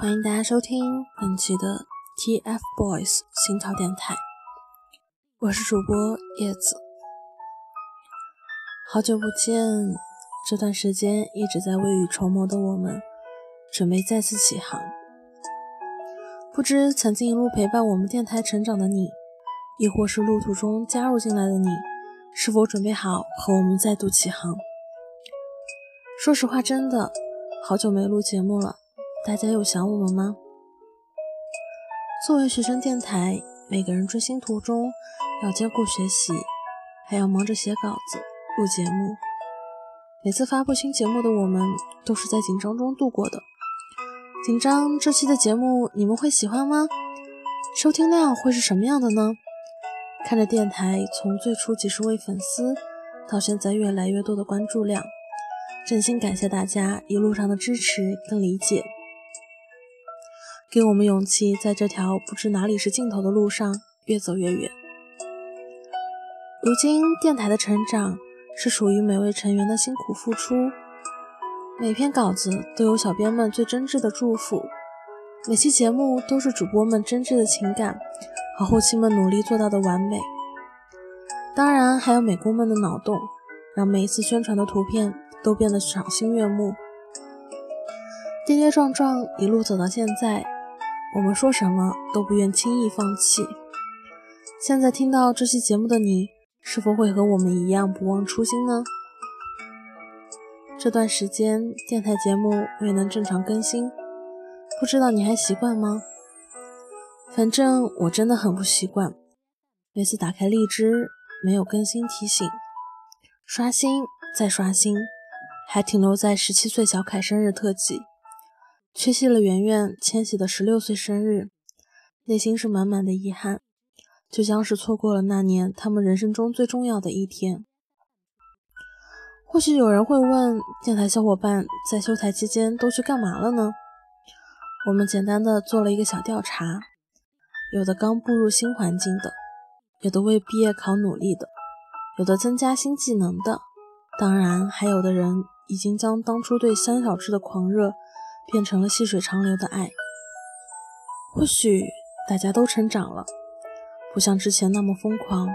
欢迎大家收听本期的 TFBOYS 心跳电台，我是主播叶子。好久不见，这段时间一直在未雨绸缪的我们，准备再次起航。不知曾经一路陪伴我们电台成长的你，亦或是路途中加入进来的你，是否准备好和我们再度起航？说实话，真的好久没录节目了。大家有想我们吗？作为学生电台，每个人追星途中要兼顾学习，还要忙着写稿子、录节目。每次发布新节目的我们，都是在紧张中度过的。紧张这期的节目你们会喜欢吗？收听量会是什么样的呢？看着电台从最初几十位粉丝，到现在越来越多的关注量，真心感谢大家一路上的支持跟理解。给我们勇气，在这条不知哪里是尽头的路上越走越远。如今，电台的成长是属于每位成员的辛苦付出，每篇稿子都有小编们最真挚的祝福，每期节目都是主播们真挚的情感和后期们努力做到的完美。当然，还有美工们的脑洞，让每一次宣传的图片都变得赏心悦目。跌跌撞撞，一路走到现在。我们说什么都不愿轻易放弃。现在听到这期节目的你，是否会和我们一样不忘初心呢？这段时间电台节目未能正常更新，不知道你还习惯吗？反正我真的很不习惯，每次打开荔枝没有更新提醒，刷新再刷新，还停留在十七岁小凯生日特辑。缺席了圆圆、千玺的十六岁生日，内心是满满的遗憾，就像是错过了那年他们人生中最重要的一天。或许有人会问，电台小伙伴在休台期间都去干嘛了呢？我们简单的做了一个小调查，有的刚步入新环境的，有的为毕业考努力的，有的增加新技能的，当然还有的人已经将当初对三小只的狂热。变成了细水长流的爱。或许大家都成长了，不像之前那么疯狂，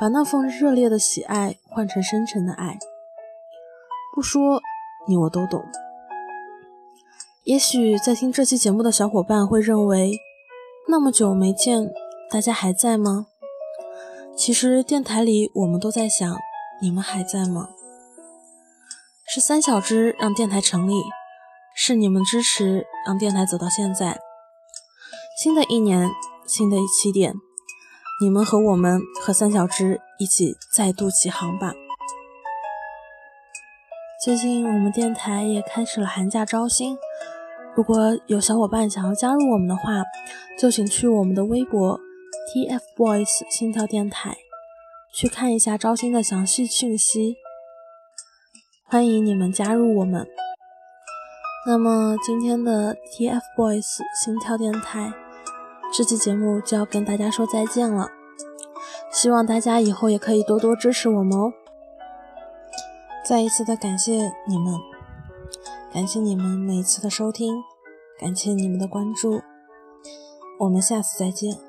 把那份热烈的喜爱换成深沉的爱。不说你我都懂。也许在听这期节目的小伙伴会认为，那么久没见，大家还在吗？其实电台里我们都在想，你们还在吗？是三小只让电台成立。是你们支持让电台走到现在。新的一年，新的起点，你们和我们和三小只一起再度起航吧。最近我们电台也开始了寒假招新，如果有小伙伴想要加入我们的话，就请去我们的微博 TFBOYS 心跳电台去看一下招新的详细讯息。欢迎你们加入我们。那么今天的 TFBOYS 心跳电台这期节目就要跟大家说再见了，希望大家以后也可以多多支持我们哦。再一次的感谢你们，感谢你们每一次的收听，感谢你们的关注，我们下次再见。